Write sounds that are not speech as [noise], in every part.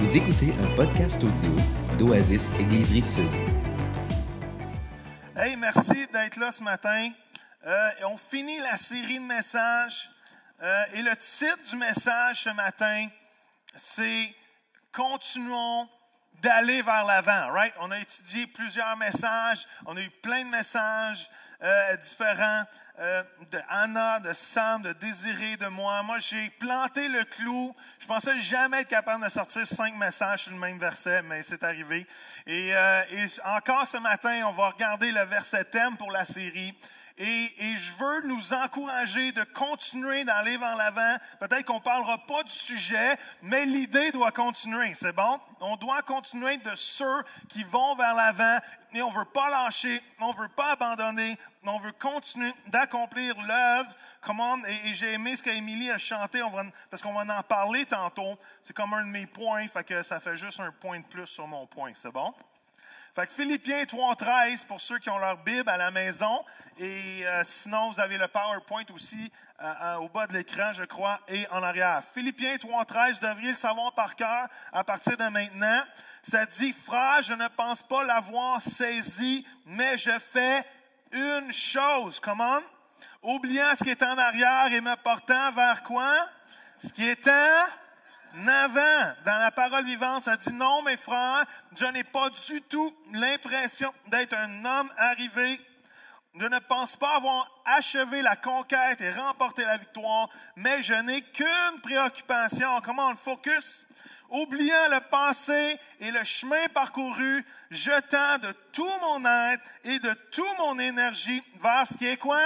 Vous écoutez un podcast audio d'Oasis Église Rive-Sud. Hey, merci d'être là ce matin. Euh, on finit la série de messages. Euh, et le titre du message ce matin, c'est Continuons d'aller vers l'avant, right? On a étudié plusieurs messages, on a eu plein de messages euh, différents euh, de Anna, de Sam, de Désiré, de moi. Moi, j'ai planté le clou. Je pensais jamais être capable de sortir cinq messages sur le même verset, mais c'est arrivé. Et, euh, et encore ce matin, on va regarder le verset thème pour la série. Et, je veux nous encourager de continuer d'aller vers l'avant. Peut-être qu'on ne parlera pas du sujet, mais l'idée doit continuer. C'est bon? On doit continuer de ceux qui vont vers l'avant. Et on ne veut pas lâcher, on ne veut pas abandonner, on veut continuer d'accomplir l'œuvre. Comment, et, j'ai aimé ce qu'Émilie a chanté, parce qu'on va en parler tantôt. C'est comme un de mes points, fait que ça fait juste un point de plus sur mon point. C'est bon? Fait Philippiens 3.13 pour ceux qui ont leur Bible à la maison. Et euh, sinon, vous avez le PowerPoint aussi euh, euh, au bas de l'écran, je crois, et en arrière. Philippiens 3.13, vous devriez le savoir par cœur à partir de maintenant. Ça dit, frère, je ne pense pas l'avoir saisi, mais je fais une chose. Comment? Oubliant ce qui est en arrière et me portant vers quoi? Ce qui est en avant, dans la parole vivante, ça dit non, mes frères, je n'ai pas du tout l'impression d'être un homme arrivé. Je ne pense pas avoir achevé la conquête et remporté la victoire, mais je n'ai qu'une préoccupation. Comment on le focus? Oubliant le passé et le chemin parcouru, jetant de tout mon être et de toute mon énergie vers ce qui est quoi?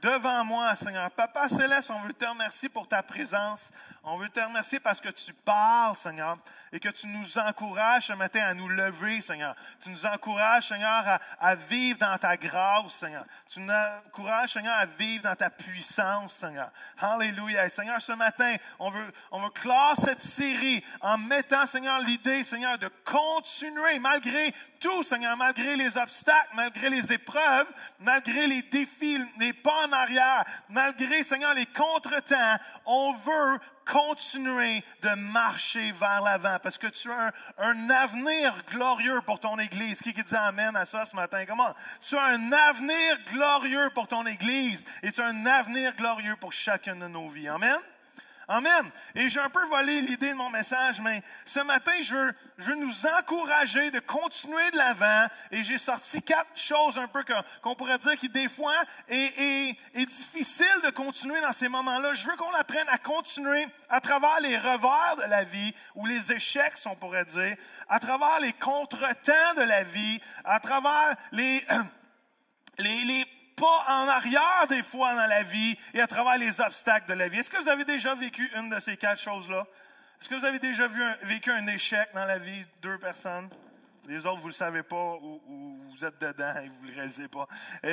Devant moi, Seigneur. Papa Céleste, on veut te remercier pour ta présence. On veut te remercier parce que tu parles, Seigneur, et que tu nous encourages ce matin à nous lever, Seigneur. Tu nous encourages, Seigneur, à, vivre dans ta grâce, Seigneur. Tu nous encourages, Seigneur, à vivre dans ta puissance, Seigneur. Alléluia. Et Seigneur, ce matin, on veut, on veut clore cette série en mettant, Seigneur, l'idée, Seigneur, de continuer malgré tout, Seigneur, malgré les obstacles, malgré les épreuves, malgré les défis, les pas en arrière, malgré, Seigneur, les contretemps, on veut continuer de marcher vers l'avant parce que tu as un, avenir glorieux pour ton Église. Qui, qui dit Amen à ça ce matin? Comment? Tu as un avenir glorieux pour ton Église et tu as un avenir glorieux pour chacune de nos vies. Amen? Amen. Et j'ai un peu volé l'idée de mon message, mais ce matin, je veux, je veux nous encourager de continuer de l'avant. Et j'ai sorti quatre choses un peu qu'on pourrait dire qui, des fois, est, est, est difficile de continuer dans ces moments-là. Je veux qu'on apprenne à continuer à travers les revers de la vie, ou les échecs, on pourrait dire, à travers les contretemps de la vie, à travers les, [clears throat] les, les pas en arrière des fois dans la vie et à travers les obstacles de la vie. Est-ce que vous avez déjà vécu une de ces quatre choses-là? Est-ce que vous avez déjà vécu un échec dans la vie de deux personnes? Les autres, vous ne le savez pas ou, ou, vous êtes dedans et vous ne le réalisez pas. [laughs]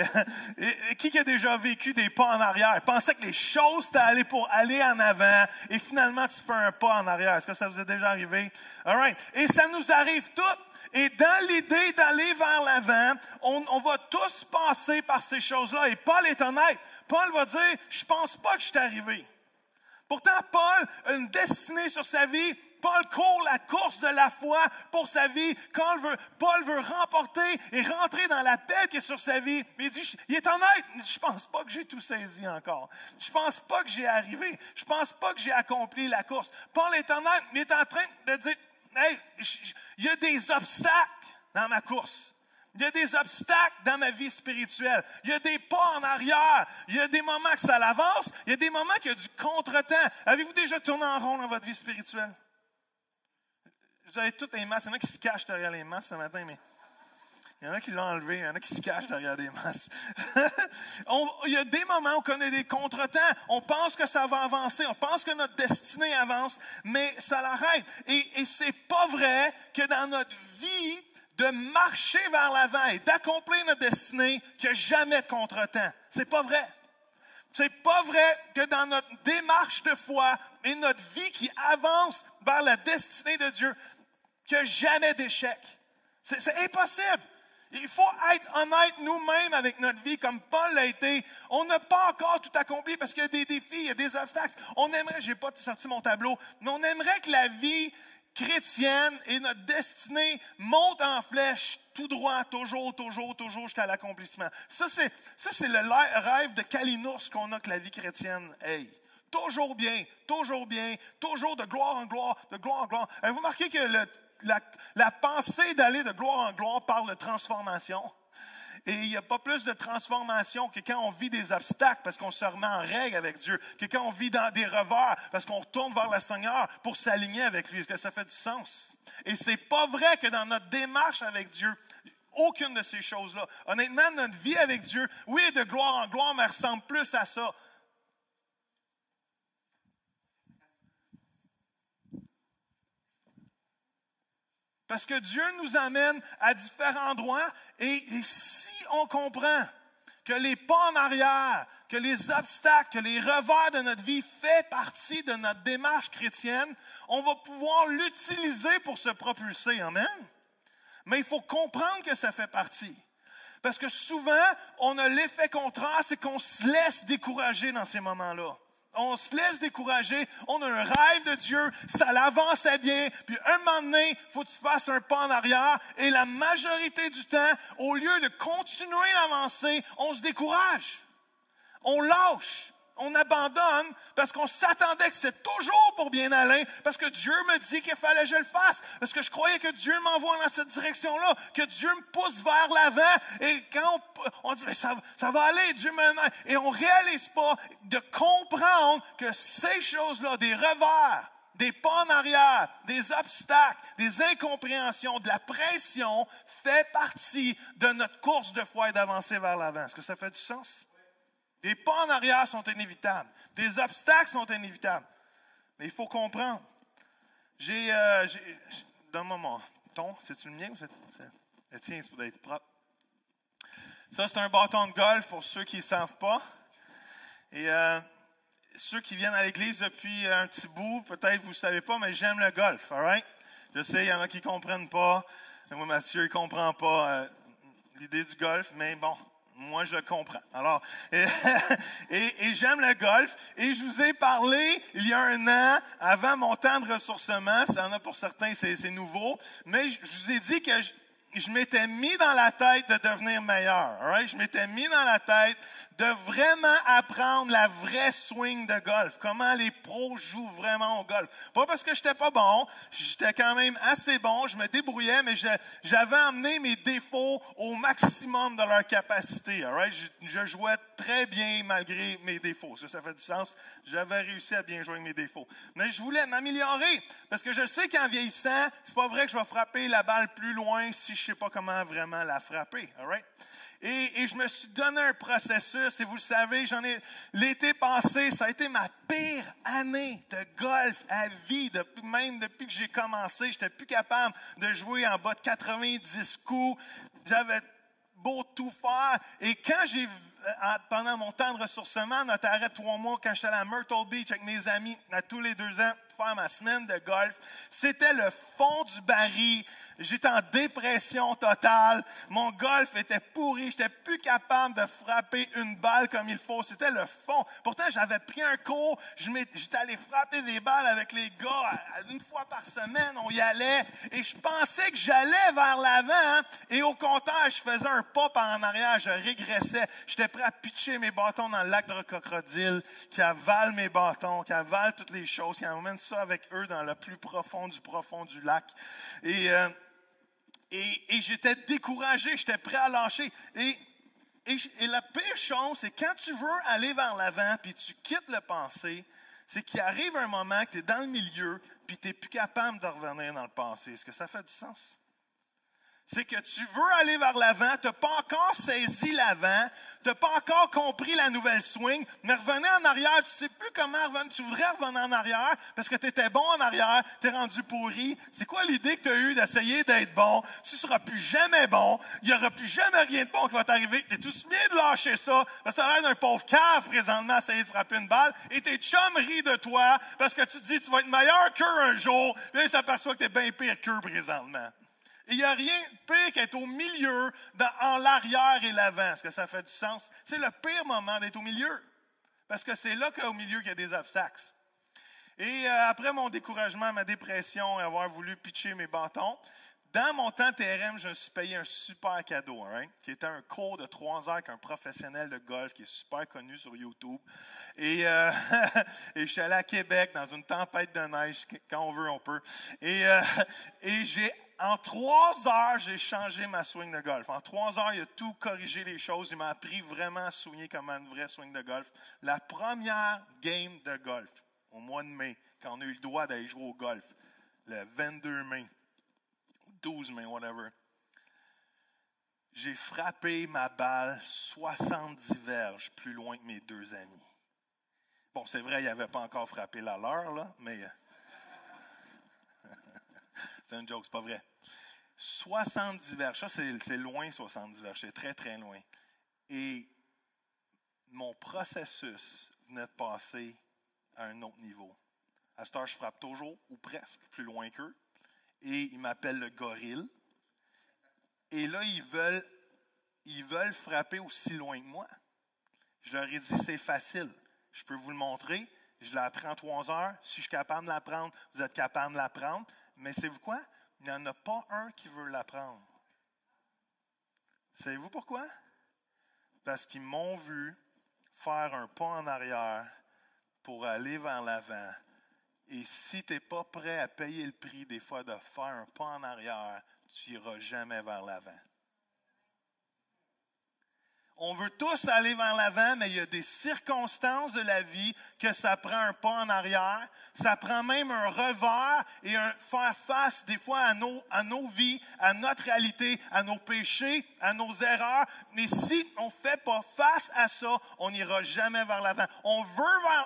Et, qui a déjà vécu des pas en arrière? Pensait que les choses t'allaient pour aller en avant et finalement tu fais un pas en arrière? Est-ce que ça vous est déjà arrivé? All right. Et ça nous arrive toutes. Et dans l'idée d'aller vers l'avant, on, on, va tous passer par ces choses-là. Et Paul est honnête. Paul va dire, je pense pas que je suis arrivé. Pourtant, Paul a une destinée sur sa vie. Paul court la course de la foi pour sa vie. Quand veut, Paul veut remporter et rentrer dans la paix qui est sur sa vie. Il dit, il est honnête. Il dit, je pense pas que j'ai tout saisi encore. Je pense pas que j'ai arrivé. Je pense pas que j'ai accompli la course. Paul est honnête, mais il est en train de dire, il y a des obstacles dans ma course. Il y a des obstacles dans ma vie spirituelle. Il y a des pas en arrière. Il y a des moments que ça l'avance. Il y a des moments qu'il y a du contretemps. Avez-vous déjà tourné en rond dans votre vie spirituelle? Vous avez toutes les masses. Il y en a qui se cachent derrière les masses ce matin, mais il y en a qui l'ont enlevé, il y en a qui se cachent derrière des masses. [laughs] il y a des moments où on connaît des contretemps. On pense que ça va avancer, on pense que notre destinée avance, mais ça l'arrête. Et, et c'est pas vrai que dans notre vie, de marcher vers l'avant et d'accomplir notre destinée, qu'il n'y a jamais de contretemps. C'est pas vrai. C'est pas vrai que dans notre démarche de foi et notre vie qui avance vers la destinée de Dieu, qu'il n'y a jamais d'échec. C'est impossible. Il faut être honnête nous-mêmes avec notre vie, comme Paul l'a été. On n'a pas encore tout accompli parce qu'il y a des défis, il y a des obstacles. On aimerait, j'ai pas sorti mon tableau, mais on aimerait que la vie chrétienne et notre destinée monte en flèche tout droit, toujours, toujours, toujours jusqu'à l'accomplissement. Ça, c'est, ça, c'est le rêve de Kalinours qu'on a que la vie chrétienne aille. Toujours bien, toujours bien, toujours de gloire en gloire, de gloire en gloire. Avez-vous remarqué que la, pensée d'aller de gloire en gloire parle de transformation? Et il n'y a pas plus de transformation que quand on vit des obstacles parce qu'on se remet en règle avec Dieu, que quand on vit dans des revers parce qu'on retourne vers le Seigneur pour s'aligner avec lui. Est-ce que ça fait du sens? Et c'est pas vrai que dans notre démarche avec Dieu, aucune de ces choses-là. Honnêtement, notre vie avec Dieu, oui, de gloire en gloire, mais ressemble plus à ça. Parce que Dieu nous amène à différents endroits et, si on comprend que les pas en arrière, que les obstacles, que les revers de notre vie fait partie de notre démarche chrétienne, on va pouvoir l'utiliser pour se propulser. Amen. Mais il faut comprendre que ça fait partie. Parce que souvent, on a l'effet contraire, c'est qu'on se laisse décourager dans ces moments-là on se laisse décourager, on a un rêve de Dieu, ça l'avançait bien, puis un moment donné, faut que tu fasses un pas en arrière, et la majorité du temps, au lieu de continuer d'avancer, on se décourage, on lâche, on abandonne parce qu'on s'attendait que c'est toujours pour bien aller, parce que Dieu me dit qu'il fallait que je le fasse, parce que je croyais que Dieu m'envoie dans cette direction-là, que Dieu me pousse vers l'avant. Et quand on, dit, ça, ça, va aller, Dieu me... Et on réalise pas de comprendre que ces choses-là, des revers, des pas en arrière, des obstacles, des incompréhensions, de la pression, fait partie de notre course de foi et d'avancer vers l'avant. Est-ce que ça fait du sens? Des pas en arrière sont inévitables. Des obstacles sont inévitables. Mais il faut comprendre. J'ai. Euh, Donne-moi mon ton. C'est-tu le mien ou c'est. Le tien, c'est pour être propre? Ça, c'est un bâton de golf pour ceux qui ne savent pas. Et euh, ceux qui viennent à l'église depuis un petit bout, peut-être vous ne savez pas, mais j'aime le golf. All right? Je sais, il y en a qui ne comprennent pas. Moi, Mathieu, il ne comprend pas euh, l'idée du golf, mais bon, moi, je comprends. Alors, [laughs] et, j'aime le golf. Et je vous ai parlé il y a un an, avant mon temps de ressourcement. Ça en a pour certains, c'est nouveau. Mais je vous ai dit que je m'étais mis dans la tête de devenir meilleur. Je m'étais mis dans la tête de vraiment apprendre la vraie swing de golf. Comment les pros jouent vraiment au golf. Pas parce que j'étais pas bon, j'étais quand même assez bon, je me débrouillais, mais j'avais amené mes défauts au maximum de leur capacité. Je, jouais très bien malgré mes défauts. Que ça fait du sens? J'avais réussi à bien jouer mes défauts. Mais je voulais m'améliorer parce que je sais qu'en vieillissant, c'est pas vrai que je vais frapper la balle plus loin si sais pas comment vraiment la frapper. All et, je me suis donné un processus, et vous le savez, j'en ai l'été passé, ça a été ma pire année de golf à vie, même depuis que j'ai commencé. Je n'étais plus capable de jouer en bas de 90 coups. J'avais beau tout faire. Et quand j'ai, pendant mon temps de ressourcement, notre arrêt trois mois, quand j'étais à Myrtle Beach avec mes amis, à tous les deux ans, faire ma semaine de golf, c'était le fond du baril. J'étais en dépression totale. Mon golf était pourri. Je n'étais plus capable de frapper une balle comme il faut. C'était le fond. Pourtant, j'avais pris un cours. J'étais allé frapper des balles avec les gars une fois par semaine. On y allait. Et je pensais que j'allais vers l'avant. Et au contraire, je faisais un pas en arrière. Je régressais. J'étais prêt à pitcher mes bâtons dans le lac de crocodile qui avale mes bâtons, qui avale toutes les choses, qui emmène ça avec eux dans le plus profond du profond du lac. Et... Euh, j'étais découragé, j'étais prêt à lâcher. Et, et, la pire chose, c'est quand tu veux aller vers l'avant, puis tu quittes le passé, c'est qu'il arrive un moment que tu es dans le milieu, puis tu n'es plus capable de revenir dans le passé. Est-ce que ça fait du sens? C'est que tu veux aller vers l'avant, tu n'as pas encore saisi l'avant, tu n'as pas encore compris la nouvelle swing, mais revenez en arrière, tu ne sais plus comment revenir, tu voudrais revenir en arrière parce que tu étais bon en arrière, tu es rendu pourri. C'est quoi l'idée que tu as eue d'essayer d'être bon? Tu ne seras plus jamais bon, il n'y aura plus jamais rien de bon qui va t'arriver. Tu es tout bien de lâcher ça parce que tu as l'air d'un pauvre cave présentement à essayer de frapper une balle et tes chums de toi parce que tu te dis tu vas être meilleur qu'eux un jour, puis là, ils s'aperçoivent que tu es bien pire qu'eux présentement. Il n'y a rien de pire qu'être au milieu, en l'arrière et l'avant. Est-ce que ça fait du sens? C'est le pire moment d'être au milieu. Parce que c'est là qu'au milieu qu'il y a des obstacles. Et euh, après mon découragement, ma dépression et avoir voulu pitcher mes bâtons, dans mon temps TRM, je me suis payé un super cadeau, qui était un cours de trois heures avec un professionnel de golf qui est super connu sur YouTube. Et, euh, [laughs] et je suis allé à Québec dans une tempête de neige, quand on veut, on peut. Et, euh, et j'ai en trois heures, j'ai changé ma swing de golf. En trois heures, il a tout corrigé les choses. Il m'a appris vraiment à swinger comme un vrai swing de golf. La première game de golf, au mois de mai, quand on a eu le droit d'aller jouer au golf, le 22 mai, 12 mai, whatever, j'ai frappé ma balle 70 verges plus loin que mes deux amis. Bon, c'est vrai, il n'avait pas encore frappé la leur, là, mais. [laughs] c'est un joke, c'est pas vrai. 70 verges, ça c'est loin 70 verges, c'est très très loin. Et mon processus venait de passer à un autre niveau. À ce je frappe toujours, ou presque, plus loin qu'eux. Et ils m'appellent le gorille. Et là, ils veulent, ils veulent frapper aussi loin que moi. Je leur ai dit, c'est facile. Je peux vous le montrer. Je en trois heures. Si je suis capable de l'apprendre, vous êtes capable de l'apprendre. Mais c'est vous quoi? Il n'y en a pas un qui veut l'apprendre. Savez-vous pourquoi? Parce qu'ils m'ont vu faire un pas en arrière pour aller vers l'avant. Et si tu n'es pas prêt à payer le prix des fois de faire un pas en arrière, tu n'iras jamais vers l'avant. On veut tous aller vers l'avant, mais il y a des circonstances de la vie que ça prend un pas en arrière. Ça prend même un revers et un faire face des fois à nos, à nos vies, à notre réalité, à nos péchés, à nos erreurs. Mais si on fait pas face à ça, on n'ira jamais vers l'avant. On veut,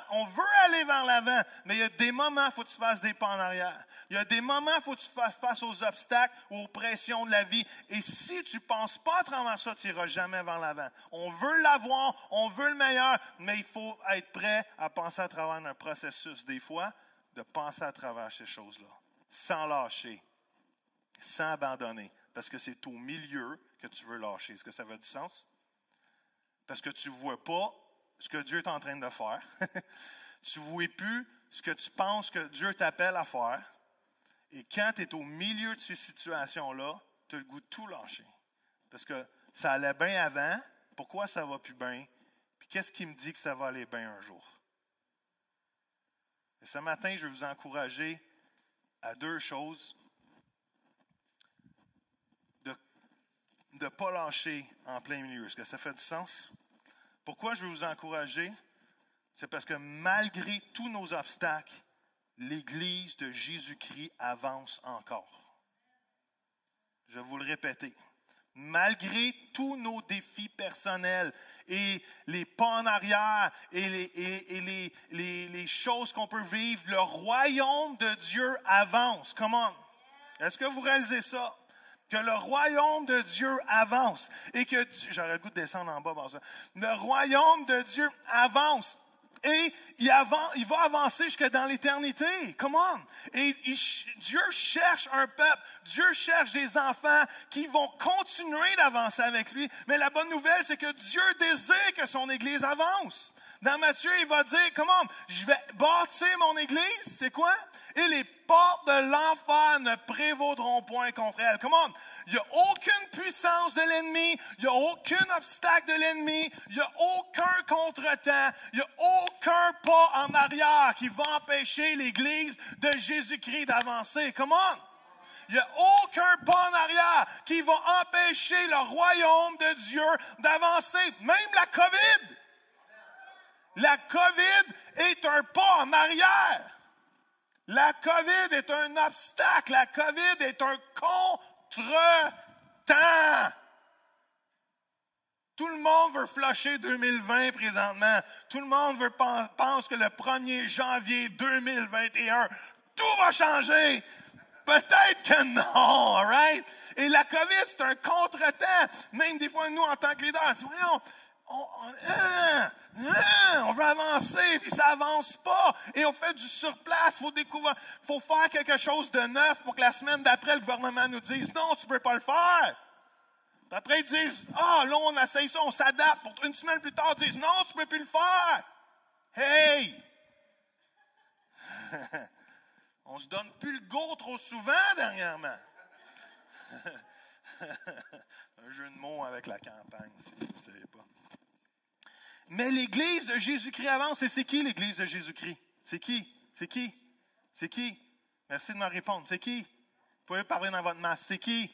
on veut aller vers l'avant, mais il y a des moments, il faut que tu fasses des pas en arrière. Il y a des moments, il faut que tu fasses face aux obstacles aux pressions de la vie. Et si tu penses pas à travers ça, tu n'iras jamais vers l'avant. On veut l'avoir, on veut le meilleur, mais il faut être prêt à penser à travers un processus, des fois, de penser à travers ces choses-là, sans lâcher, sans abandonner, parce que c'est au milieu que tu veux lâcher. Est-ce que ça veut du sens? Parce que tu ne vois pas ce que Dieu est en train de faire. [laughs] tu ne vois plus ce que tu penses que Dieu t'appelle à faire. Et quand tu es au milieu de ces situations-là, tu as le goût de tout lâcher. Parce que ça allait bien avant, pourquoi ça va plus bien? Puis qu'est-ce qui me dit que ça va aller bien un jour? Et ce matin, je vais vous encourager à deux choses. De ne pas lâcher en plein milieu. Est-ce que ça fait du sens? Pourquoi je vais vous encourager? C'est parce que malgré tous nos obstacles, l'Église de Jésus-Christ avance encore. Je vais vous le répéter malgré tous nos défis personnels et les pas en arrière et les, les, choses qu'on peut vivre, le royaume de Dieu avance. Comment? Est-ce que vous réalisez ça? Que le royaume de Dieu avance et que j'aurais le goût de descendre en bas. Le royaume de Dieu avance et il, va avancer jusque dans l'éternité. Come on. Et Dieu cherche un peuple, Dieu cherche des enfants qui vont continuer d'avancer avec lui. Mais la bonne nouvelle, c'est que Dieu désire que son Église avance. Dans Matthieu, il va dire, comment, je vais bâtir mon Église, c'est quoi? Et les portes de l'enfer prévaudront point contre elle. Comment? Il n'y a aucune puissance de l'ennemi, il n'y a aucun obstacle de l'ennemi, il n'y a aucun contretemps, il n'y a aucun pas en arrière qui va empêcher l'Église de Jésus-Christ d'avancer. Comment? Il n'y a aucun pas en arrière qui va empêcher le royaume de Dieu d'avancer. Même la COVID. La COVID est un pas en arrière. La COVID est un obstacle. La COVID est un contre-temps. Tout le monde veut flusher 2020 présentement. Tout le monde veut, pense que le 1er janvier 2021, tout va changer. Peut-être que non, all right? Et la COVID, c'est un contre-temps. Même des fois, nous, en tant que leaders, on Hein, hein, on, veut avancer, puis ça avance pas. Et on fait du surplace. Faut découvrir, faut faire quelque chose de neuf pour que la semaine d'après, le gouvernement nous dise non, tu ne peux pas le faire. Puis après, ils disent Ah, là, on essaye ça, on s'adapte. Une semaine plus tard, ils disent non, tu ne peux plus le faire. Hey! [laughs] On se donne plus le go trop souvent dernièrement. [laughs] Un jeu de mots avec la campagne, si vous ne savez pas. Mais l'Église de Jésus-Christ avance. C'est qui l'Église de Jésus-Christ? C'est qui? C'est qui? C'est qui? Merci de me répondre. C'est qui? Vous pouvez parler dans votre masse. C'est qui?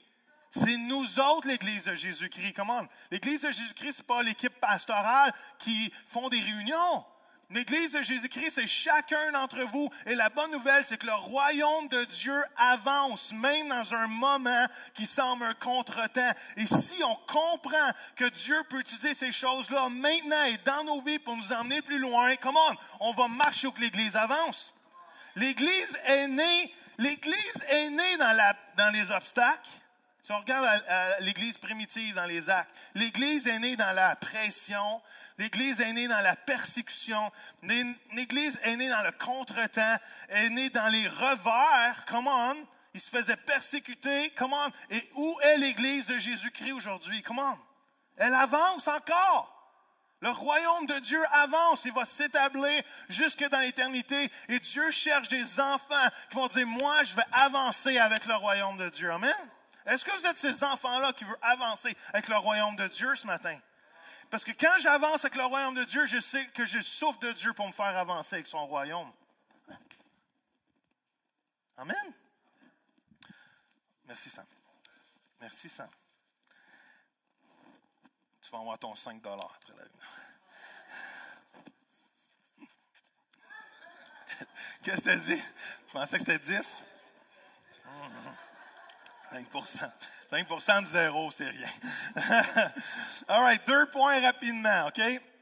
C'est nous autres, l'Église de Jésus-Christ. Comment? L'Église de Jésus-Christ, ce n'est pas l'équipe pastorale qui font des réunions. L'Église de Jésus-Christ, c'est chacun d'entre vous. Et la bonne nouvelle, c'est que le royaume de Dieu avance, même dans un moment qui semble un contretemps. Et si on comprend que Dieu peut utiliser ces choses-là maintenant et dans nos vies pour nous emmener plus loin, comment on va marcher où que l'Église avance. L'Église est née, l'Église est née dans, la, dans les obstacles. Si on regarde l'Église primitive dans les actes, l'Église est née dans la pression, l'Église est née dans la persécution, l'Église est née dans le contretemps, est née dans les revers. Comment? Il se faisait persécuter. Comment? Et où est l'Église de Jésus-Christ aujourd'hui? Comment? Elle avance encore. Le royaume de Dieu avance, il va s'établir jusque dans l'éternité. Et Dieu cherche des enfants qui vont dire, moi, je vais avancer avec le royaume de Dieu. Amen. Est-ce que vous êtes ces enfants-là qui veulent avancer avec le royaume de Dieu ce matin? Parce que quand j'avance avec le royaume de Dieu, je sais que je souffre de Dieu pour me faire avancer avec son royaume. Amen. Merci Sam. Merci Sam. Tu vas avoir ton 5 après la [laughs] Qu'est-ce que tu as dit? Tu pensais que c'était 10? 5% 5% de zéro, c'est rien. [laughs] All right, deux points rapidement, OK?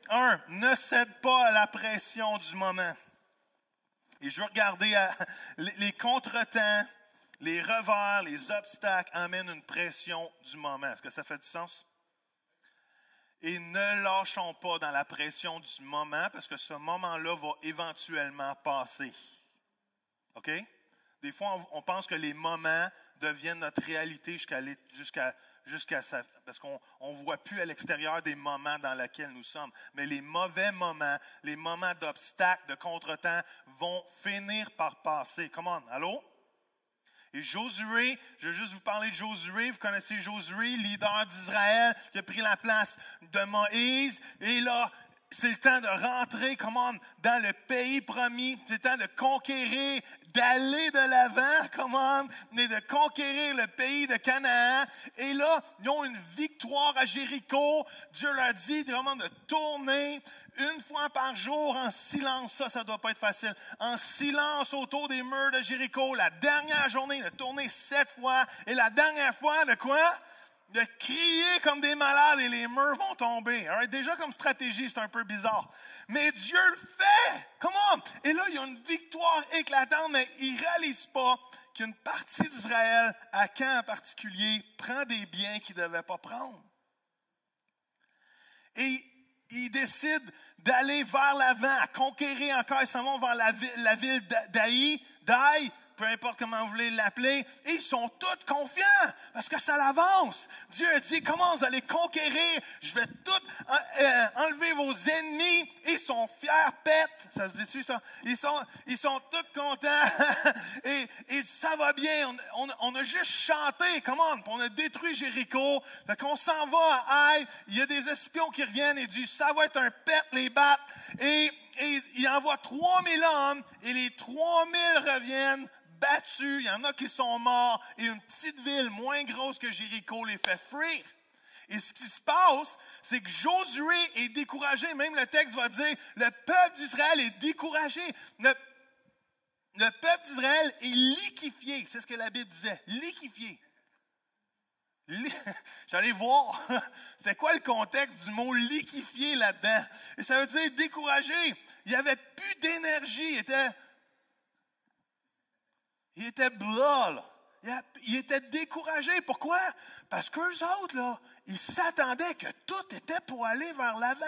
Un, ne cède pas à la pression du moment. Et je veux regarder les, contretemps, les revers, les obstacles amènent une pression du moment. Est-ce que ça fait du sens? Et ne lâchons pas dans la pression du moment parce que ce moment-là va éventuellement passer. OK? Des fois, on pense que les moments deviennent notre réalité jusqu'à ça, parce qu'on ne voit plus à l'extérieur des moments dans lesquels nous sommes. Mais les mauvais moments, les moments d'obstacles, de contretemps vont finir par passer. Comment? Allô? Et Josué, je vais juste vous parler de Josué. Vous connaissez Josué, leader d'Israël, qui a pris la place de Moïse. Et là, c'est le temps de rentrer, comment, dans le pays promis. C'est le temps de conquérir, d'aller de l'avant, comment, mais de conquérir le pays de Canaan. Et là, ils ont une victoire à Jéricho. Dieu leur dit vraiment de tourner une fois par jour en silence. Ça, ça doit pas être facile. En silence autour des murs de Jéricho. La dernière journée, de tourner sept fois. Et la dernière fois, de quoi? De crier comme des malades et les murs vont tomber. Déjà comme stratégie, c'est un peu bizarre. Mais Dieu le fait. Comment? Et là, il y a une victoire éclatante, mais il ne réalise pas qu'une partie d'Israël, à Caen en particulier, prend des biens qu'il ne devait pas prendre. Et il décide d'aller vers l'avant, à conquérir encore, ils s'en vont vers la, la ville d'Aï, d'Aï, peu importe comment vous voulez l'appeler, ils sont tous confiants parce que ça l'avance. Dieu a dit, comment vous allez conquérir? Je vais tout euh, euh, enlever vos ennemis. Ils sont fiers, pète. Ça se dit-tu, ça? Ils sont, ils sont tous contents [laughs] et, et, ça va bien. On, on, a juste chanté, comment? On a détruit Jéricho. Fait qu'on s'en va à Aïe. Il y a des espions qui reviennent et disent, ça va être un pète, les battre. Et, et il envoie 3000 hommes et les 3000 reviennent battus, il y en a qui sont morts, et une petite ville moins grosse que Jéricho les fait fuir. Et ce qui se passe, c'est que Josué est découragé. Même le texte va dire, le peuple d'Israël est découragé. Le, peuple d'Israël est liquifié. C'est ce que la Bible disait. Liquifié. [laughs] J'allais voir, [laughs] c'est quoi le contexte du mot liquifié là-dedans? Et ça veut dire découragé. Il n'y avait plus d'énergie. Était il était blanc, Il était découragé. Pourquoi? Parce qu'eux autres, là, ils s'attendaient que tout était pour aller vers l'avant.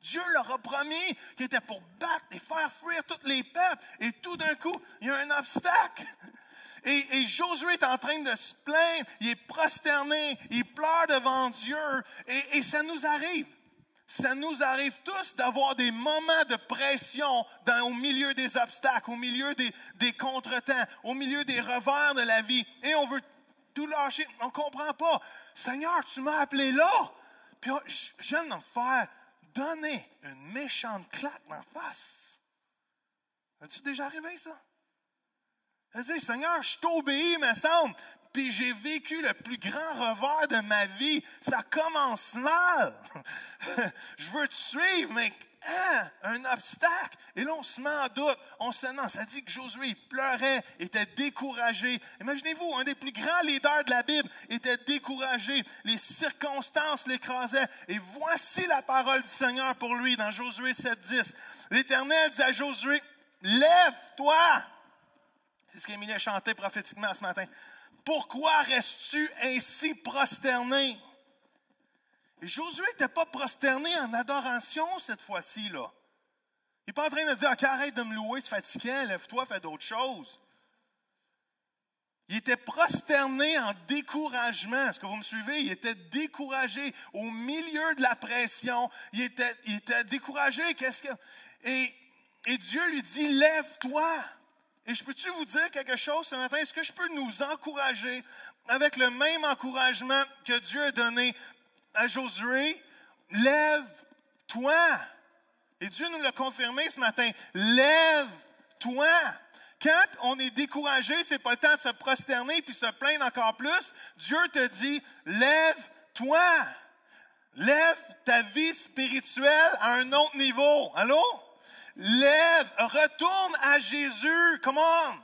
Dieu leur a promis qu'il était pour battre et faire fuir tous les peuples. Et tout d'un coup, il y a un obstacle. [laughs] Et, Josué est en train de se plaindre. Il est prosterné. Il pleure devant Dieu. Et, et ça nous arrive. Ça nous arrive tous d'avoir des moments de pression dans, au milieu des obstacles, au milieu des, contretemps, au milieu des revers de la vie. Et on veut tout lâcher. On ne comprend pas. Seigneur, tu m'as appelé là. Puis je viens de me faire donner une méchante claque la face. As-tu déjà arrivé ça? Elle dit, Seigneur, je t'obéis, me semble puis j'ai vécu le plus grand revers de ma vie. Ça commence mal. [laughs] je veux te suivre, mais hein, un obstacle. Et là, on se met en doute. On se demande, ça dit que Josué pleurait, était découragé. Imaginez-vous, un des plus grands leaders de la Bible était découragé. Les circonstances l'écrasaient. Et voici la parole du Seigneur pour lui dans Josué 7.10. L'Éternel dit à Josué, lève-toi. C'est ce qu'Émilie a chanté prophétiquement ce matin. Pourquoi restes-tu ainsi prosterné? Et Josué n'était pas prosterné en adoration cette fois-ci. là. Il n'est pas en train de dire Ok, arrête de me louer, c'est fatigant, lève-toi, fais d'autres choses. Il était prosterné en découragement. Est-ce que vous me suivez? Il était découragé au milieu de la pression. Il était, il était découragé. Qu'est-ce que. Et Dieu lui dit Lève-toi. Et je peux-tu vous dire quelque chose ce matin? Est-ce que je peux nous encourager avec le même encouragement que Dieu a donné à Josué? Lève-toi. Et Dieu nous l'a confirmé ce matin. Lève-toi. Quand on est découragé, c'est pas le temps de se prosterner puis se plaindre encore plus. Dieu te dit, lève-toi. Lève ta vie spirituelle à un autre niveau. Allô? Lève, retourne à Jésus. Come on.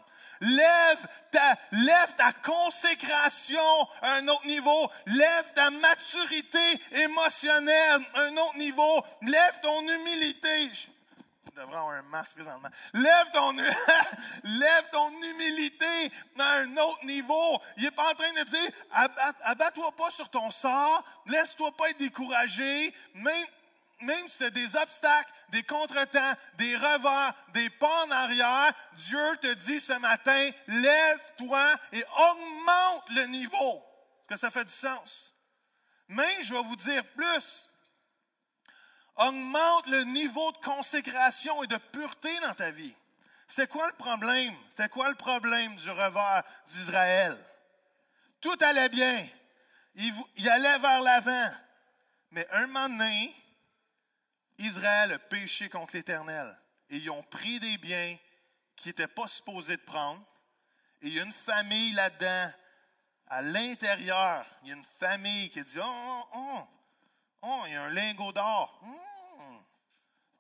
Lève ta, lève ta consécration à un autre niveau. Lève ta maturité émotionnelle à un autre niveau. Lève ton humilité. Je devrais avoir un masque présentement. Lève ton, [laughs] lève ton humilité à un autre niveau. Il n'est pas en train de dire, abat-toi pas sur ton sort, laisse-toi pas être découragé, même si tu as des obstacles, des contretemps, des revers, des pas en arrière, Dieu te dit ce matin, lève-toi et augmente le niveau. Est-ce que ça fait du sens? Même, je vais vous dire plus, augmente le niveau de consécration et de pureté dans ta vie. C'est quoi le problème? C'était quoi le problème du revers d'Israël? Tout allait bien. Il, allait vers l'avant. Mais un moment donné, Israël a péché contre l'Éternel et ils ont pris des biens qu'ils n'étaient pas supposés de prendre. Et il y a une famille là-dedans, à l'intérieur, il y a une famille qui dit Oh, oh, oh, il y a un lingot d'or. Hmm.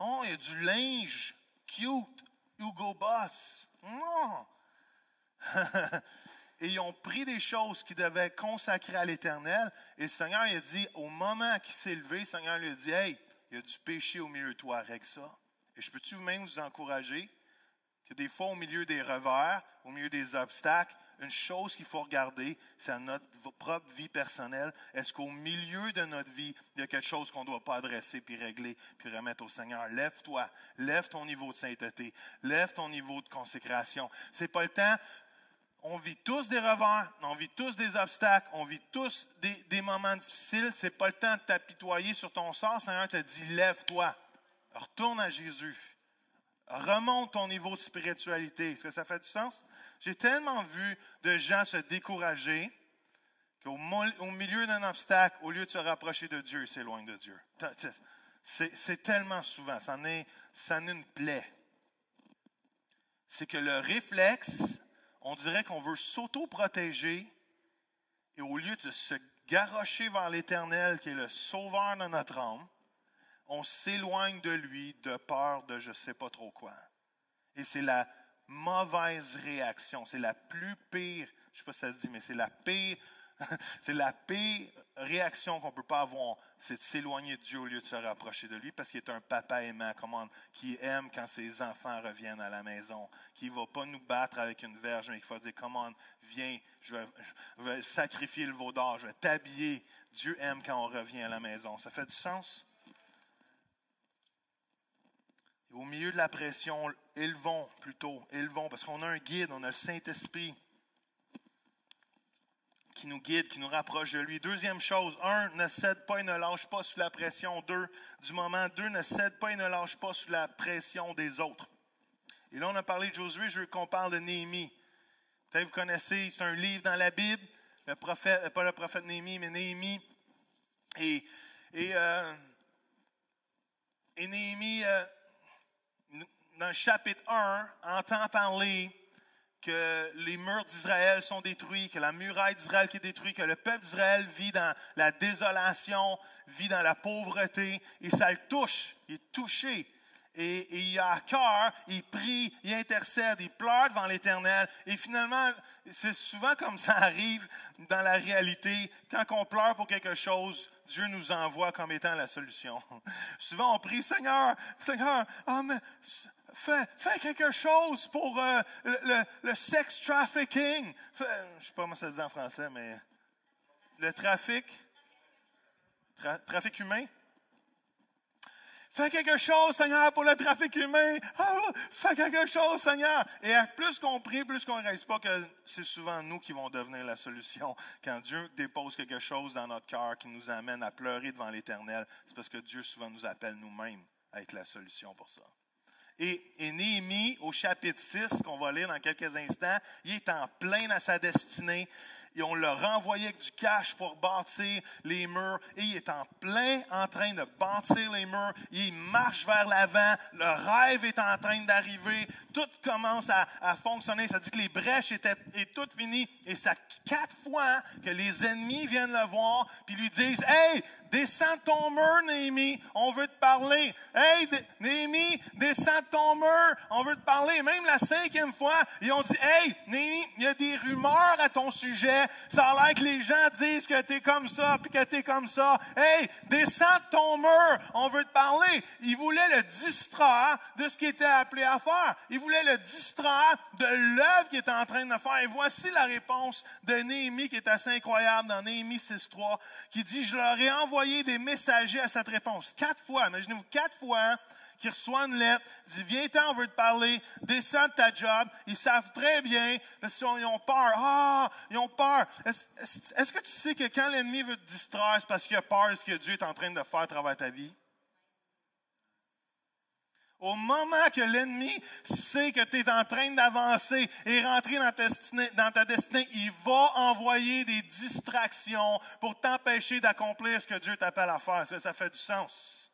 Oh, il y a du linge cute, Hugo Boss. Hmm. [laughs] et ils ont pris des choses qu'ils devaient consacrer à l'Éternel. Et le Seigneur il a dit, au moment qu'il s'est levé, le Seigneur lui a dit Hey, y a du péché au milieu de toi, avec ça? Et je peux-tu même vous encourager que des fois, au milieu des revers, au milieu des obstacles, une chose qu'il faut regarder, c'est notre propre vie personnelle. Est-ce qu'au milieu de notre vie, il y a quelque chose qu'on ne doit pas adresser, puis régler, puis remettre au Seigneur? Lève-toi, lève ton niveau de sainteté, lève ton niveau de consécration. C'est pas le temps on vit tous des revers, on vit tous des obstacles, on vit tous des, moments difficiles. Ce n'est pas le temps de t'apitoyer sur ton sort. Seigneur te dit lève-toi, retourne à Jésus, remonte ton niveau de spiritualité. Est-ce que ça fait du sens? J'ai tellement vu de gens se décourager qu'au au milieu d'un obstacle, au lieu de se rapprocher de Dieu, ils s'éloignent de Dieu. C'est tellement souvent, ça en ça en est une plaie. C'est que le réflexe on dirait qu'on veut s'auto-protéger et au lieu de se garrocher vers l'Éternel qui est le sauveur de notre âme, on s'éloigne de lui de peur de je ne sais pas trop quoi. Et c'est la mauvaise réaction, c'est la plus pire, je ne sais pas si ça se dit, mais c'est la pire, [laughs] c'est la pire réaction qu'on ne peut pas avoir, c'est de s'éloigner de Dieu au lieu de se rapprocher de lui, parce qu'il est un papa aimant, qui aime quand ses enfants reviennent à la maison, qui ne va pas nous battre avec une verge, mais qui va dire, comment, viens, je vais, sacrifier le veau d'or, je vais t'habiller. Dieu aime quand on revient à la maison. Ça fait du sens? au milieu de la pression, élevons plutôt, élevons, parce qu'on a un guide, on a le Saint-Esprit qui nous guide, qui nous rapproche de lui. Deuxième chose, un, ne cède pas et ne lâche pas sous la pression. Deux, du moment. Deux, ne cède pas et ne lâche pas sous la pression des autres. Et là, on a parlé de Josué, je veux qu'on parle de Néhémie. Peut-être vous connaissez, c'est un livre dans la Bible, le prophète, pas le prophète Néhémie, mais Néhémie. Et, euh, Néhémie, euh, dans le chapitre 1, entend parler que les murs d'Israël sont détruits, que la muraille d'Israël qui est détruite, que le peuple d'Israël vit dans la désolation, vit dans la pauvreté, et ça le touche, il est touché. Et, il a à cœur, il prie, il intercède, il pleure devant l'Éternel. Et finalement, c'est souvent comme ça arrive dans la réalité. Quand on pleure pour quelque chose, Dieu nous envoie comme étant la solution. [laughs] Souvent, on prie, Seigneur, Seigneur, oh, fais, quelque chose pour euh, le, sex trafficking. je ne sais pas comment ça se dit en français, mais le trafic, trafic humain. Fais quelque chose, Seigneur, pour le trafic humain. Ah, fais quelque chose, Seigneur. Et plus qu'on prie, plus qu'on ne réalise pas que c'est souvent nous qui vont devenir la solution. Quand Dieu dépose quelque chose dans notre cœur qui nous amène à pleurer devant l'Éternel, c'est parce que Dieu souvent nous appelle nous-mêmes à être la solution pour ça. Et, et, Néhémie, au chapitre 6, qu'on va lire dans quelques instants, il est en plein dans sa destinée et on l'a renvoyé avec du cash pour bâtir les murs. Et il est en plein en train de bâtir les murs. Il marche vers l'avant. Le rêve est en train d'arriver. Tout commence à, fonctionner. Ça dit que les brèches étaient toutes finies. Et ça quatre fois que les ennemis viennent le voir puis lui disent Hey, descends ton mur, Néhémie. On veut te parler. Hey, Néhémie, descends ton mur. On veut te parler. Même la cinquième fois, ils ont dit Hey, Néhémie, il y a des rumeurs à ton sujet ça a l'air que les gens disent que tu es comme ça, puis que tu es comme ça. Hey, descends de ton mur, on veut te parler. Il voulait le distraire de ce qu'il était appelé à faire. Il voulait le distraire de l'œuvre qu'il était en train de faire. Et voici la réponse de Néhémie qui est assez incroyable dans Néhémie 6.3, qui dit, je leur ai envoyé des messagers à cette réponse. Quatre fois, imaginez-vous, quatre fois, qui reçoit une lettre, dit Viens-t'en, on veut te parler, descends de ta job. Ils savent très bien, parce qu'ils ont peur. Ah, ils ont peur. Est-ce, que tu sais que quand l'ennemi veut te distraire, c'est parce qu'il a peur de ce que Dieu est en train de faire à travers ta vie? Au moment que l'ennemi sait que tu es en train d'avancer et rentrer dans ta, destinée, dans ta destinée, il va envoyer des distractions pour t'empêcher d'accomplir ce que Dieu t'appelle à faire. Ça, ça fait du sens.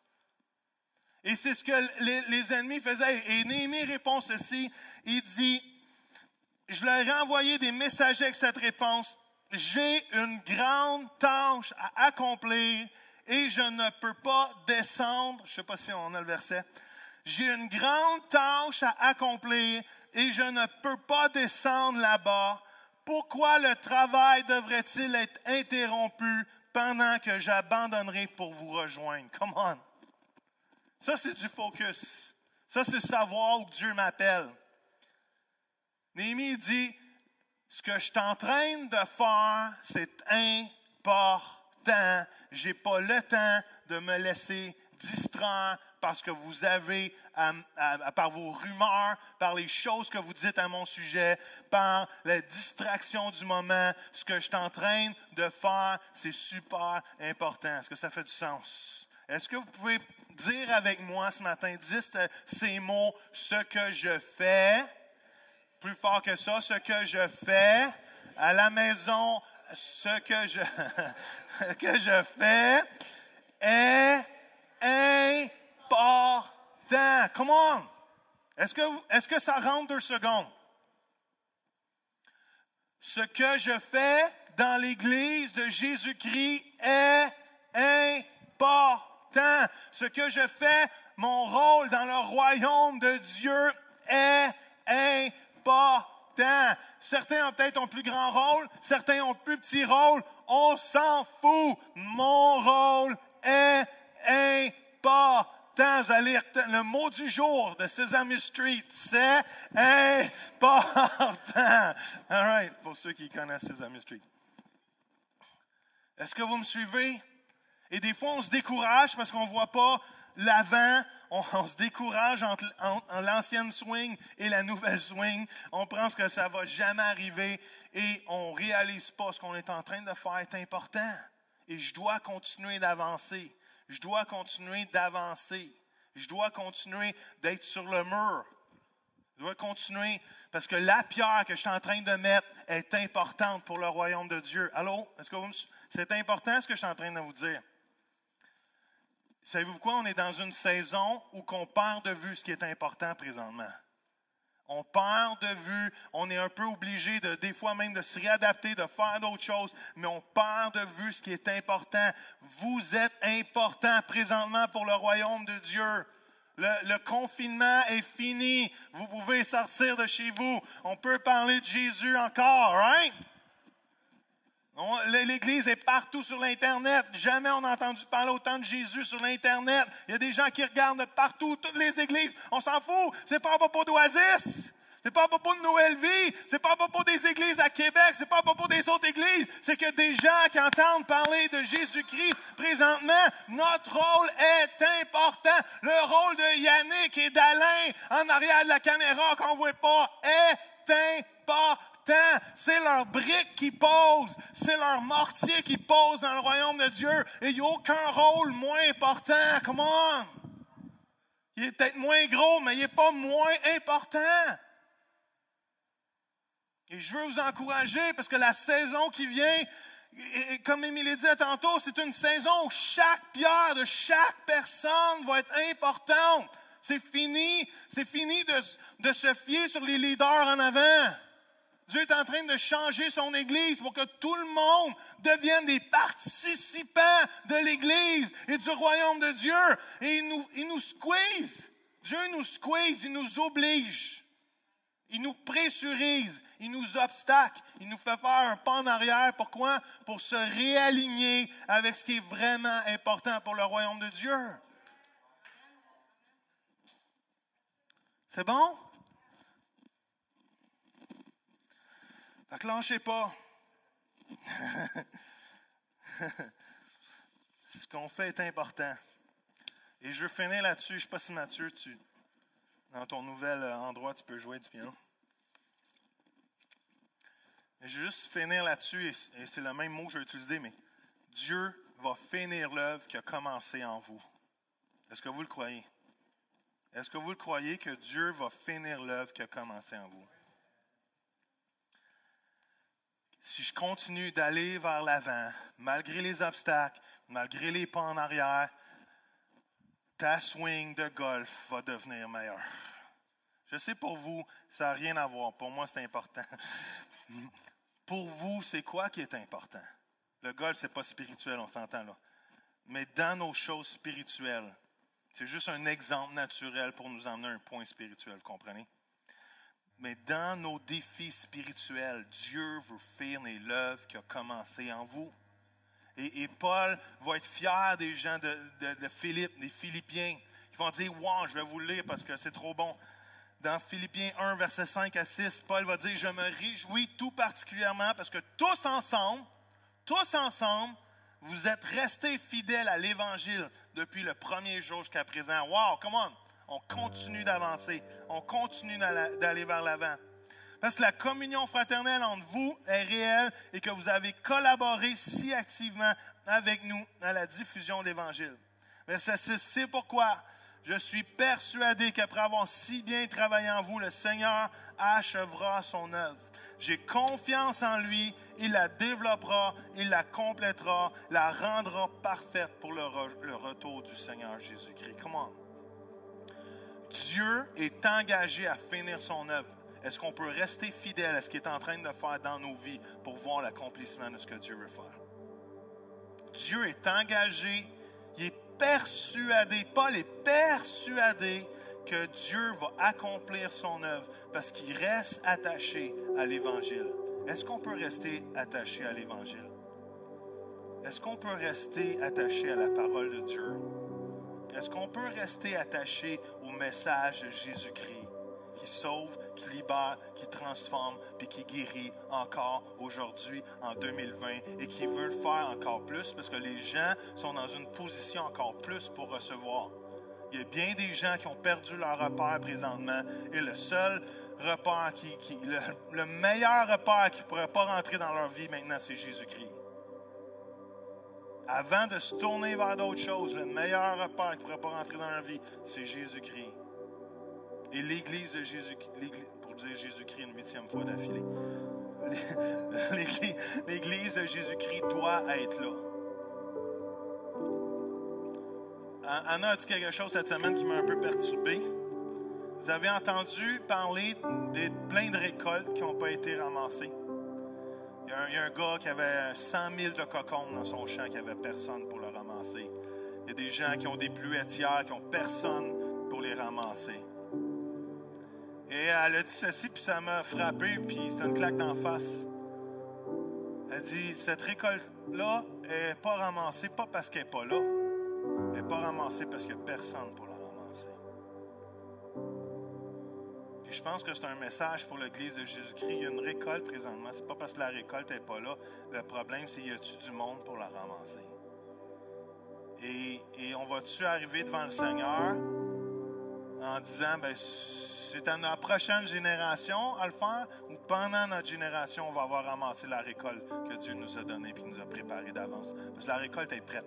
Et c'est ce que les, ennemis faisaient. Et Néhémie répond ceci. Il dit, je leur ai envoyé des messagers avec cette réponse. J'ai une grande tâche à accomplir et je ne peux pas descendre. Je ne sais pas si on a le verset. J'ai une grande tâche à accomplir et je ne peux pas descendre là-bas. Pourquoi le travail devrait-il être interrompu pendant que j'abandonnerai pour vous rejoindre? Come on. Ça, c'est du focus. Ça, c'est savoir où Dieu m'appelle. Néhémie dit, ce que je train de faire, c'est important. Je n'ai pas le temps de me laisser distraire parce que vous avez, par vos rumeurs, par les choses que vous dites à mon sujet, par la distraction du moment, ce que je train de faire, c'est super important. Est-ce que ça fait du sens? Est-ce que vous pouvez dire avec moi ce matin, dis ces mots, ce que je fais, plus fort que ça, ce que je fais à la maison, ce que je, [laughs] que je fais est important. Come on! Est-ce que, est-ce que ça rentre deux secondes? Ce que je fais dans l'Église de Jésus-Christ est important. Ce que je fais, mon rôle dans le royaume de Dieu est important. Certains ont peut-être un plus grand rôle, certains ont plus petit rôle. On s'en fout. Mon rôle est important. Vous allez, le mot du jour de Sesame Street, c'est important. All right, pour ceux qui connaissent Sesame Street. Est-ce que vous me suivez? Et des fois, on se décourage parce qu'on ne voit pas l'avant, on, [laughs] se décourage entre, l'ancienne swing et la nouvelle swing. On pense que ça va jamais arriver et on réalise pas ce qu'on est en train de faire est important. Et je dois continuer d'avancer. Je dois continuer d'avancer. Je dois continuer d'être sur le mur. Je dois continuer parce que la pierre que je suis en train de mettre est importante pour le royaume de Dieu. Allô? Est-ce que c'est important ce que je suis en train de vous dire? Savez-vous quoi? On est dans une saison où on perd de vue ce qui est important présentement. On perd de vue, on est un peu obligé de, des fois même de se réadapter, de faire d'autres choses, mais on perd de vue ce qui est important. Vous êtes important présentement pour le royaume de Dieu. Le, confinement est fini. Vous pouvez sortir de chez vous. On peut parler de Jésus encore, right? L'Église est partout sur l'Internet. Jamais on a entendu parler autant de Jésus sur l'Internet. Il y a des gens qui regardent partout, toutes les églises. On s'en fout. C'est pas à propos d'Oasis. C'est pas à propos de Noël Vie. C'est pas à propos des églises à Québec. C'est pas à propos des autres églises. C'est que des gens qui entendent parler de Jésus-Christ présentement, notre rôle est important. Le rôle de Yannick et d'Alain en arrière de la caméra qu'on voit pas est important c'est leur brique qui pose, c'est leur mortier qui pose dans le royaume de Dieu. Et il n'y a aucun rôle moins important. Comment? Il est peut-être moins gros, mais il n'est pas moins important. Et je veux vous encourager parce que la saison qui vient, comme Émilie dit tantôt, c'est une saison où chaque pierre de chaque personne va être importante. C'est fini, c'est fini de se fier sur les leaders en avant. Dieu est en train de changer son Église pour que tout le monde devienne des participants de l'Église et du royaume de Dieu. Et il nous, il nous squeeze. Dieu nous squeeze, il nous oblige. Il nous pressurise, il nous obstacle, il nous fait faire un pas en arrière. Pourquoi? Pour se réaligner avec ce qui est vraiment important pour le royaume de Dieu. C'est bon? Fait pas. [laughs] Ce qu'on fait est important. Et je veux finir là-dessus. Je ne sais pas si Mathieu, tu, dans ton nouvel endroit, tu peux jouer du piano. je veux juste finir là-dessus, et c'est le même mot que je vais utiliser, mais Dieu va finir l'œuvre qui a commencé en vous. Est-ce que vous le croyez? Est-ce que vous le croyez que Dieu va finir l'œuvre qui a commencé en vous? Si je continue d'aller vers l'avant, malgré les obstacles, malgré les pas en arrière, ta swing de golf va devenir meilleure. Je sais pour vous, ça n'a rien à voir. Pour moi, c'est important. [laughs] pour vous, c'est quoi qui est important? Le golf, ce n'est pas spirituel, on s'entend là. Mais dans nos choses spirituelles, c'est juste un exemple naturel pour nous emmener à un point spirituel, comprenez? Mais dans nos défis spirituels, Dieu veut finir l'œuvre qui a commencé en vous. Et, Paul va être fier des gens de, Philippe, des Philippiens. Ils vont dire, wow, je vais vous lire parce que c'est trop bon. Dans Philippiens 1, versets 5 à 6, Paul va dire, je me réjouis tout particulièrement parce que tous ensemble, tous ensemble, vous êtes restés fidèles à l'Évangile depuis le premier jour jusqu'à présent. Wow, come on! On continue d'avancer, on continue d'aller vers l'avant. Parce que la communion fraternelle entre vous est réelle et que vous avez collaboré si activement avec nous dans la diffusion de l'Évangile. Verset 6, c'est pourquoi je suis persuadé qu'après avoir si bien travaillé en vous, le Seigneur achèvera son œuvre. J'ai confiance en lui, il la développera, il la complétera, la rendra parfaite pour le, retour du Seigneur Jésus-Christ. Comment? Dieu est engagé à finir son œuvre. Est-ce qu'on peut rester fidèle à ce qu'il est en train de faire dans nos vies pour voir l'accomplissement de ce que Dieu veut faire? Dieu est engagé, il est persuadé, Paul est persuadé que Dieu va accomplir son œuvre parce qu'il reste attaché à l'Évangile. Est-ce qu'on peut rester attaché à l'Évangile? Est-ce qu'on peut rester attaché à la parole de Dieu? Est-ce qu'on peut rester attaché au message de Jésus-Christ qui sauve, qui libère, qui transforme, puis qui guérit encore aujourd'hui en 2020 et qui veut le faire encore plus? Parce que les gens sont dans une position encore plus pour recevoir. Il y a bien des gens qui ont perdu leur repère présentement. Et le seul repère qui, le, le meilleur repère qui ne pourrait pas rentrer dans leur vie maintenant, c'est Jésus-Christ. Avant de se tourner vers d'autres choses, le meilleur repère qui ne pourrait pas rentrer dans leur vie, c'est Jésus-Christ. Et l'Église de Jésus-Christ, pour dire Jésus-Christ une huitième fois d'affilée, [laughs] l'Église de Jésus-Christ doit être là. Anna a dit quelque chose cette semaine qui m'a un peu perturbé. Vous avez entendu parler de plein de récoltes qui n'ont pas été ramassées. Il y, a un, gars qui avait 100 000 de cocons dans son champ, qui n'avait personne pour le ramasser. Il y a des gens qui ont des pluetières, qui n'ont personne pour les ramasser. Et elle a dit ceci, puis ça m'a frappé, puis c'était une claque d'en face. Elle dit Cette récolte-là n'est pas ramassée, pas parce qu'elle n'est pas là, elle n'est pas ramassée parce qu'il n'y a personne pour Je pense que c'est un message pour l'Église de Jésus-Christ. Il y a une récolte présentement. Ce n'est pas parce que la récolte n'est pas là. Le problème, c'est y a-tu du monde pour la ramasser? Et, on va-tu arriver devant le Seigneur en disant, ben, c'est à notre prochaine génération à le faire ou pendant notre génération, on va avoir ramassé la récolte que Dieu nous a donnée et nous a préparée d'avance? Parce que la récolte est prête.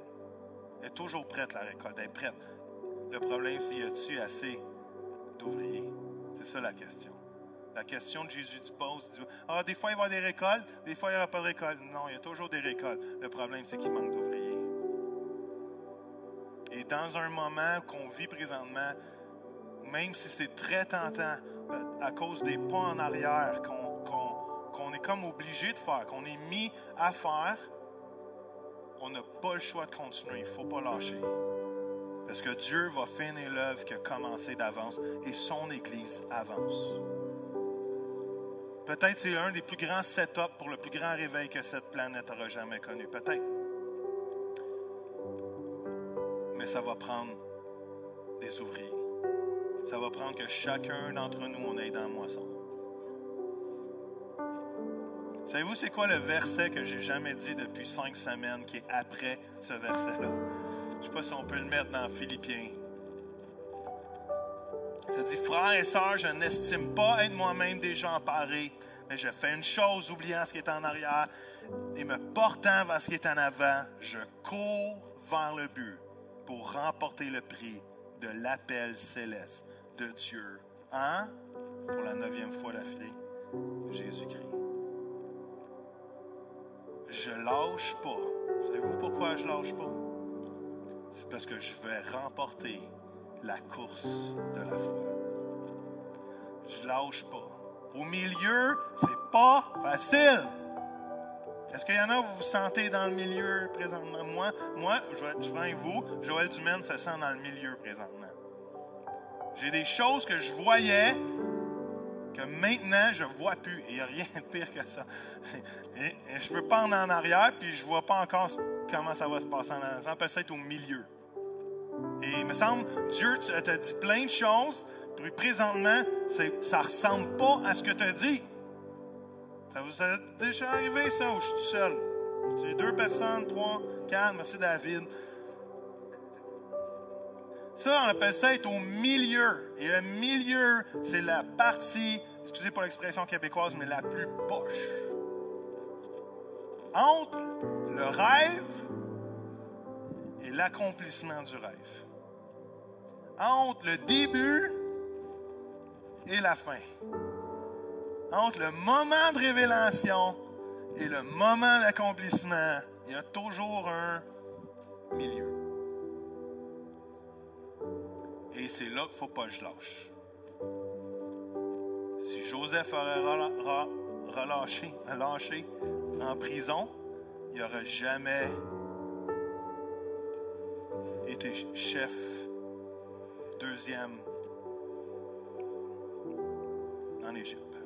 Elle est toujours prête, la récolte. Elle est prête. Le problème, c'est y a-t-il assez d'ouvriers? C'est ça la question. La question de Jésus tu poses, ah, des fois il va y avoir des récoltes, des fois il n'y aura pas de récoltes. Non, il y a toujours des récoltes. Le problème, c'est qu'il manque d'ouvriers. Et dans un moment qu'on vit présentement, même si c'est très tentant, à cause des pas en arrière qu'on est comme obligé de faire, qu'on est mis à faire, on n'a pas le choix de continuer. Il ne faut pas lâcher. Parce que Dieu va finir l'œuvre qui a commencé d'avance et son Église avance. Peut-être c'est un des plus grands setups pour le plus grand réveil que cette planète aura jamais connu. Peut-être. Mais ça va prendre des ouvriers. Ça va prendre que chacun d'entre nous, on aille dans la moisson. Savez-vous, c'est quoi le verset que j'ai jamais dit depuis cinq semaines qui est après ce verset-là? Je ne sais pas si on peut le mettre dans Philippiens. Ça dit, frères et sœurs, je n'estime pas être moi-même déjà emparé, mais je fais une chose, oubliant ce qui est en arrière et me portant vers ce qui est en avant, je cours vers le but pour remporter le prix de l'appel céleste de Dieu. Hein? Pour la neuvième fois d'affilée, Jésus-Christ. Je lâche pas. Savez-vous pourquoi je lâche pas? C'est parce que je vais remporter la course de la foi. Je lâche pas. Au milieu, c'est pas facile. Est-ce qu'il y en a, vous vous sentez dans le milieu présentement? Moi, moi je vais vous, Joël Dumaine se sent dans le milieu présentement. J'ai des choses que je voyais maintenant je ne vois plus. il n'y a rien de pire que ça. Et, je veux pas en arrière, puis je ne vois pas encore comment ça va se passer en arrière. J'appelle ça être au milieu. Et il me semble, Dieu t'a dit plein de choses, puis présentement, ça ne ressemble pas à ce que tu as dit. Ça vous est déjà arrivé, ça, ou je suis tout seul? C'est deux personnes, trois, quatre, merci David. Ça, on appelle ça être au milieu. Et le milieu, c'est la partie, excusez pour l'expression québécoise, mais la plus poche. Entre le rêve et l'accomplissement du rêve. Entre le début et la fin. Entre le moment de révélation et le moment d'accomplissement, il y a toujours un milieu. Et c'est là qu'il ne faut pas que je lâche. Joseph aurait relâché, relâché en prison, il n'aurait jamais été chef deuxième en Égypte.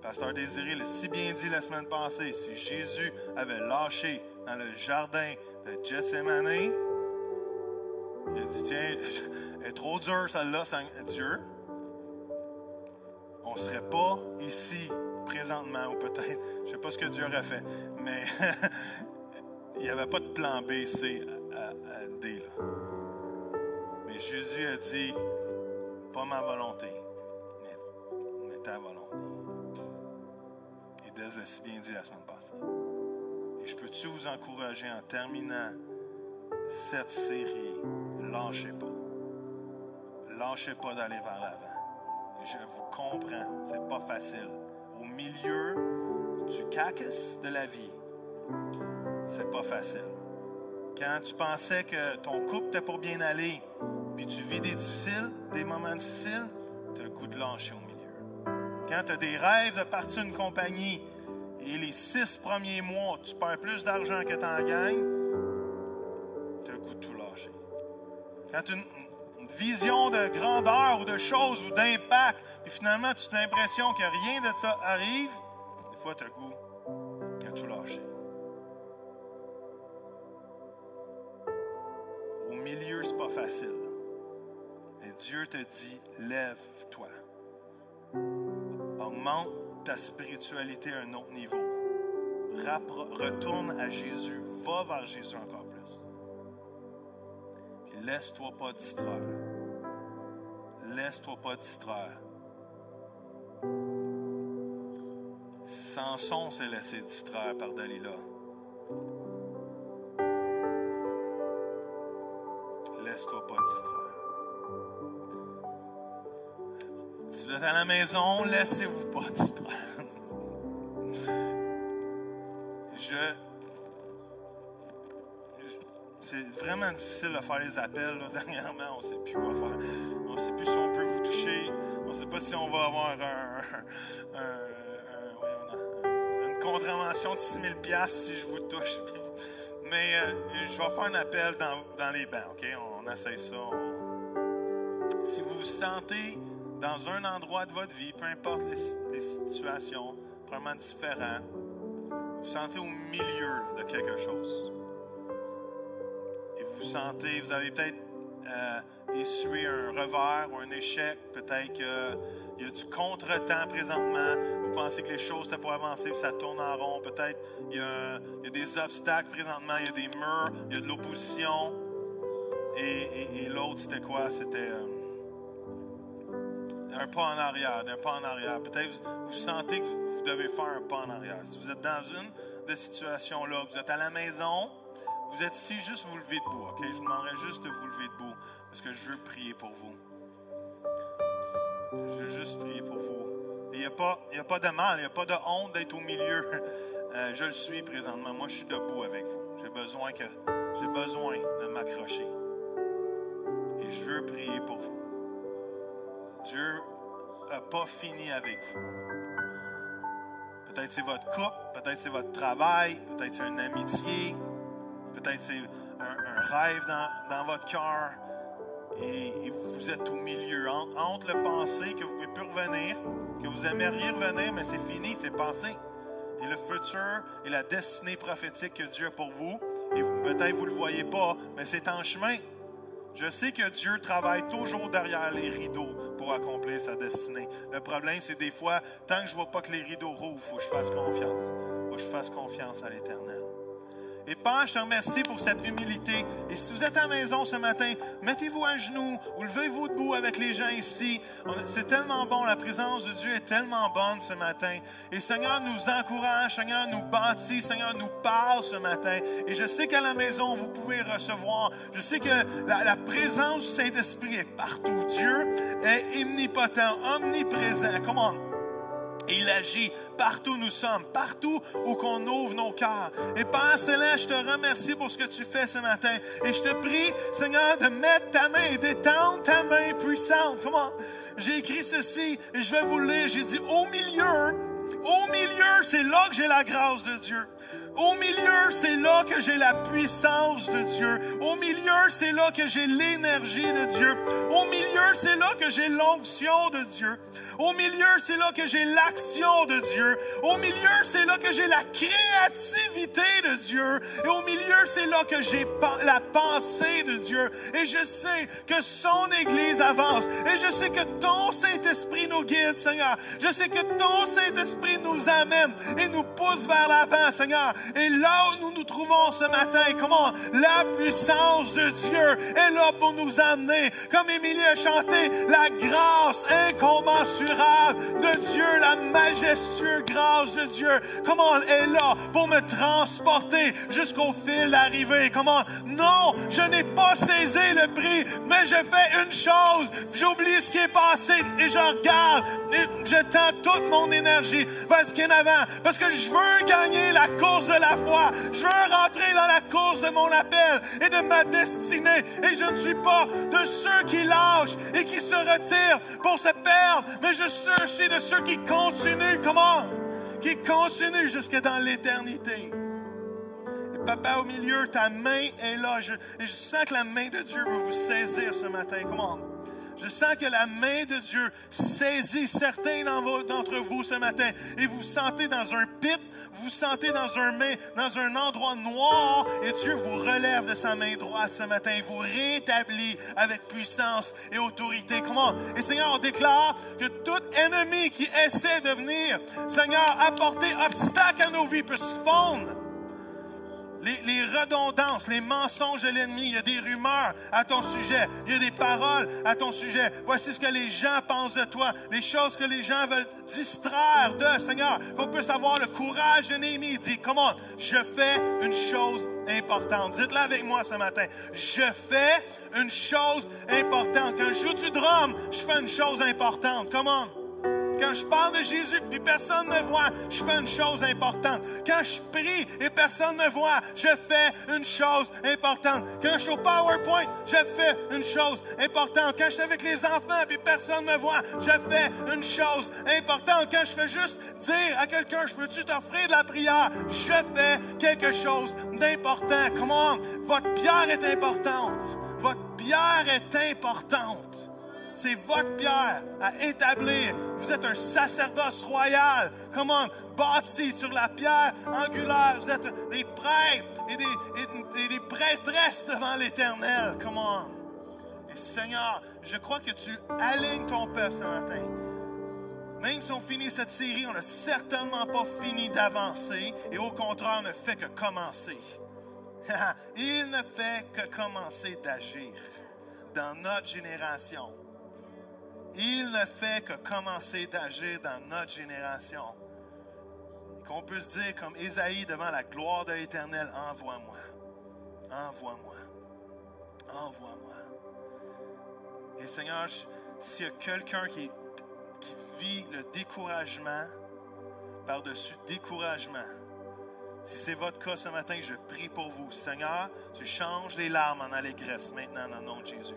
Pasteur Désiré l'a si bien dit la semaine passée, si Jésus avait lâché dans le jardin de Gethsemane, il a dit, tiens, [laughs] elle est trop dure celle-là, Dieu. On ne serait pas ici présentement, ou peut-être, je ne sais pas ce que Dieu aurait fait, mais [laughs] il n'y avait pas de plan B, C, D. Là. Mais Jésus a dit, pas ma volonté, mais, ta volonté. Et Des l'a si bien dit la semaine passée. Et je peux-tu vous encourager en terminant cette série, lâchez pas. Lâchez pas d'aller vers l'avant. Je vous comprends, c'est pas facile. Au milieu du cacus de la vie, c'est pas facile. Quand tu pensais que ton couple n'était pas bien allé, puis tu vis des difficiles, des moments difficiles, tu as le goût de lâcher au milieu. Quand tu as des rêves de partir une compagnie et les six premiers mois, tu perds plus d'argent que tu en gagnes, tu as le goût de tout lâcher. Quand une, vision de grandeur ou de choses ou d'impact, puis finalement tu as l'impression que rien de ça arrive, des fois tu as le goût de tout lâcher. Au milieu, c'est pas facile. Mais Dieu te dit, lève-toi. Augmente ta spiritualité à un autre niveau. retourne à Jésus. Va vers Jésus encore plus. Puis laisse-toi pas distraire. Laisse-toi pas distraire. Samson s'est laissé distraire par Dalila. Laisse-toi pas distraire. Si vous êtes à la maison, laissez-vous pas [laughs] distraire. Je, c'est vraiment difficile de faire les appels. [laughs] Dernièrement, on ne sait plus quoi faire. Si on va avoir une contravention de 6 000 si je vous touche. Mais euh, je vais faire un appel dans, les bancs. OK? On, essaie ça. Si vous vous sentez dans un endroit de votre vie, peu importe les, situations, vraiment différent, vous sentez au milieu de quelque chose. Et vous sentez, vous avez peut-être euh, essuyé un revers ou un échec, peut-être qu'il y a du contretemps présentement, vous pensez que les choses étaient pour avancer, que ça tourne en rond, peut-être il, y a des obstacles présentement, il y a des murs, il y a de l'opposition. Et, l'autre, c'était quoi? C'était... Euh, un pas en arrière, d'un pas en arrière. Peut-être vous, vous sentez que vous devez faire un pas en arrière. Si vous êtes dans une de ces situations-là, vous êtes à la maison, vous êtes ici, juste vous lever debout, OK? Je vous demanderai juste de vous lever debout parce que je veux prier pour vous. Je veux juste prier pour vous. Il n'y a, pas, a pas de mal, il n'y a pas de honte d'être au milieu. [laughs] Euh, je le suis présentement. Moi, je suis debout avec vous. J'ai besoin, que, j'ai besoin de m'accrocher. Et je veux prier pour vous. Dieu n'a pas fini avec vous. Peut-être c'est votre couple, peut-être c'est votre travail, peut-être c'est une amitié, peut-être c'est un, rêve dans, votre cœur. Et, vous êtes au milieu, entre, le pensée que vous ne pouvez plus revenir, que vous aimeriez revenir, mais c'est fini, c'est passé. Et le futur et la destinée prophétique que Dieu a pour vous, et peut-être vous ne le voyez pas, mais c'est en chemin. Je sais que Dieu travaille toujours derrière les rideaux pour accomplir sa destinée. Le problème, c'est des fois, tant que je ne vois pas que les rideaux rouvrent, il faut que je fasse confiance. Il faut que je fasse confiance à l'Éternel. Et Père, je te remercie pour cette humilité. Et si vous êtes à la maison ce matin, mettez-vous à genoux ou levez-vous debout avec les gens ici. C'est tellement bon, la présence de Dieu est tellement bonne ce matin. Et Seigneur nous encourage, Seigneur nous bâtit, Seigneur nous parle ce matin. Et je sais qu'à la maison, vous pouvez recevoir. Je sais que la, la présence du Saint-Esprit est partout. Dieu est omnipotent, omniprésent. Comment? Il agit partout où nous sommes, partout où qu'on ouvre nos cœurs. Et Père Céleste, je te remercie pour ce que tu fais ce matin. Et je te prie, Seigneur, de mettre ta main et d'étendre ta main puissante. Comment? J'ai écrit ceci et je vais vous le lire. J'ai dit au milieu, au milieu, c'est là que j'ai la grâce de Dieu. Au milieu, c'est là que j'ai la puissance de Dieu. Au milieu, c'est là que j'ai l'énergie de Dieu. Au milieu, c'est là que j'ai l'onction de Dieu. Au milieu, c'est là que j'ai l'action de Dieu. Au milieu, c'est là que j'ai la créativité de Dieu. Et au milieu, c'est là que j'ai la pensée de Dieu. Et je sais que son Église avance. Et je sais que ton Saint-Esprit nous guide, Seigneur. Je sais que ton Saint-Esprit nous amène et nous pousse vers l'avant, Seigneur. Et là où nous nous trouvons ce matin, comment la puissance de Dieu est là pour nous amener. Comme Émilie a chanté, la grâce incommensurable de Dieu, la majestueuse grâce de Dieu, comment est là pour me transporter jusqu'au fil d'arrivée. Comment? Non, je n'ai pas saisi le prix, mais je fais une chose. J'oublie ce qui est passé et je regarde et je tends toute mon énergie vers ce qui est en avant. Parce que je veux gagner la course la foi. Je veux rentrer dans la course de mon appel et de ma destinée. Et je ne suis pas de ceux qui lâchent et qui se retirent pour se perdre, mais je suis de ceux qui continuent. Comment? Qui continuent jusque dans l'éternité. Papa, au milieu, ta main est là. Je, et je sens que la main de Dieu va vous saisir ce matin. Comment? Je sens que la main de Dieu saisit certains d'entre vous ce matin et vous sentez dans un pit, vous sentez dans un, main, dans un endroit noir et Dieu vous relève de sa main droite ce matin et vous rétablit avec puissance et autorité. Comment? Et Seigneur, on déclare que tout ennemi qui essaie de venir, Seigneur, apporter obstacle à nos vies peut se fondre les, redondances, les mensonges de l'ennemi. Il y a des rumeurs à ton sujet. Il y a des paroles à ton sujet. Voici ce que les gens pensent de toi. Les choses que les gens veulent distraire de, Seigneur. Qu'on puisse avoir le courage de Néhémie. Dit, comment? Je fais une chose importante. Dites-le avec moi ce matin. Je fais une chose importante. Quand je joue du drum, je fais une chose importante. Comment? Quand je parle de Jésus et personne ne me voit, je fais une chose importante. Quand je prie et personne ne voit, je fais une chose importante. Quand je suis au PowerPoint, je fais une chose importante. Quand je suis avec les enfants et personne ne me voit, je fais une chose importante. Quand je fais juste dire à quelqu'un, je peux-tu t'offrir de la prière, je fais quelque chose d'important. Comment? Votre pierre est importante. Votre pierre est importante. C'est votre pierre à établir. Vous êtes un sacerdoce royal. Comment? Bâti sur la pierre angulaire. Vous êtes des prêtres et des, prêtresses devant l'Éternel. Comment? Et Seigneur, je crois que tu alignes ton peuple ce matin. Même si on finit cette série, on n'a certainement pas fini d'avancer et au contraire, on ne fait que commencer. [laughs] Il ne fait que commencer d'agir dans notre génération. Il ne fait que commencer d'agir dans notre génération. Et qu'on puisse dire comme Isaïe devant la gloire de l'Éternel, envoie-moi, envoie-moi, envoie-moi. Et Seigneur, s'il y a quelqu'un qui, vit le découragement par-dessus découragement, si c'est votre cas ce matin, je prie pour vous. Seigneur, tu changes les larmes en allégresse maintenant dans le nom de Jésus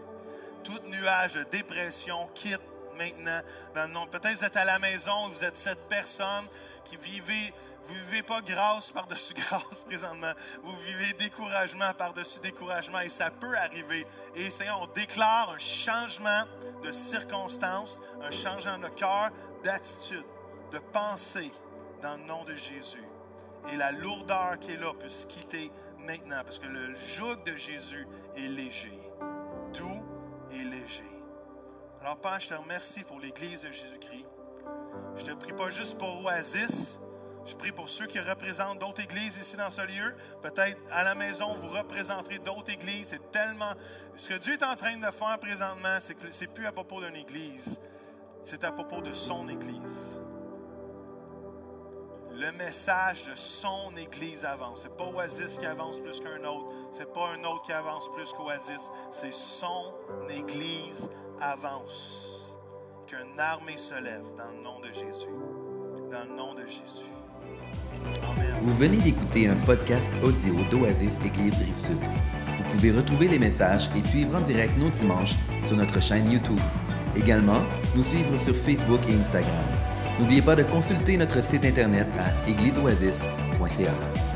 tout nuage de dépression quitte maintenant. Peut-être vous êtes à la maison, vous êtes cette personne qui vivez, vous vivez pas grâce par-dessus [laughs] grâce présentement. Vous vivez découragement par-dessus découragement et ça peut arriver. Et Seigneur, on déclare un changement de circonstances, un changement de cœur, d'attitude, de pensée dans le nom de Jésus. Et la lourdeur qui est là peut se quitter maintenant parce que le joug de Jésus est léger, doux léger. Alors, Père, je te remercie pour l'Église de Jésus-Christ. Je te prie pas juste pour Oasis. Je prie pour ceux qui représentent d'autres églises ici dans ce lieu. Peut-être à la maison, vous représenterez d'autres églises. C'est tellement. Ce que Dieu est en train de faire présentement, c'est que c'est plus à propos d'une église. C'est à propos de son église. Le message de son église avance. C'est pas Oasis qui avance plus qu'un autre. C'est pas un autre qui avance plus qu'Oasis. C'est son église avance. Qu'une armée se lève dans le nom de Jésus. Dans le nom de Jésus. Amen. Vous venez d'écouter un podcast audio d'Oasis Église Rive-Sud. Vous pouvez retrouver les messages et suivre en direct nos dimanches sur notre chaîne YouTube. Également, nous suivre sur Facebook et Instagram. N'oubliez pas de consulter notre site internet à égliseoasis.ca.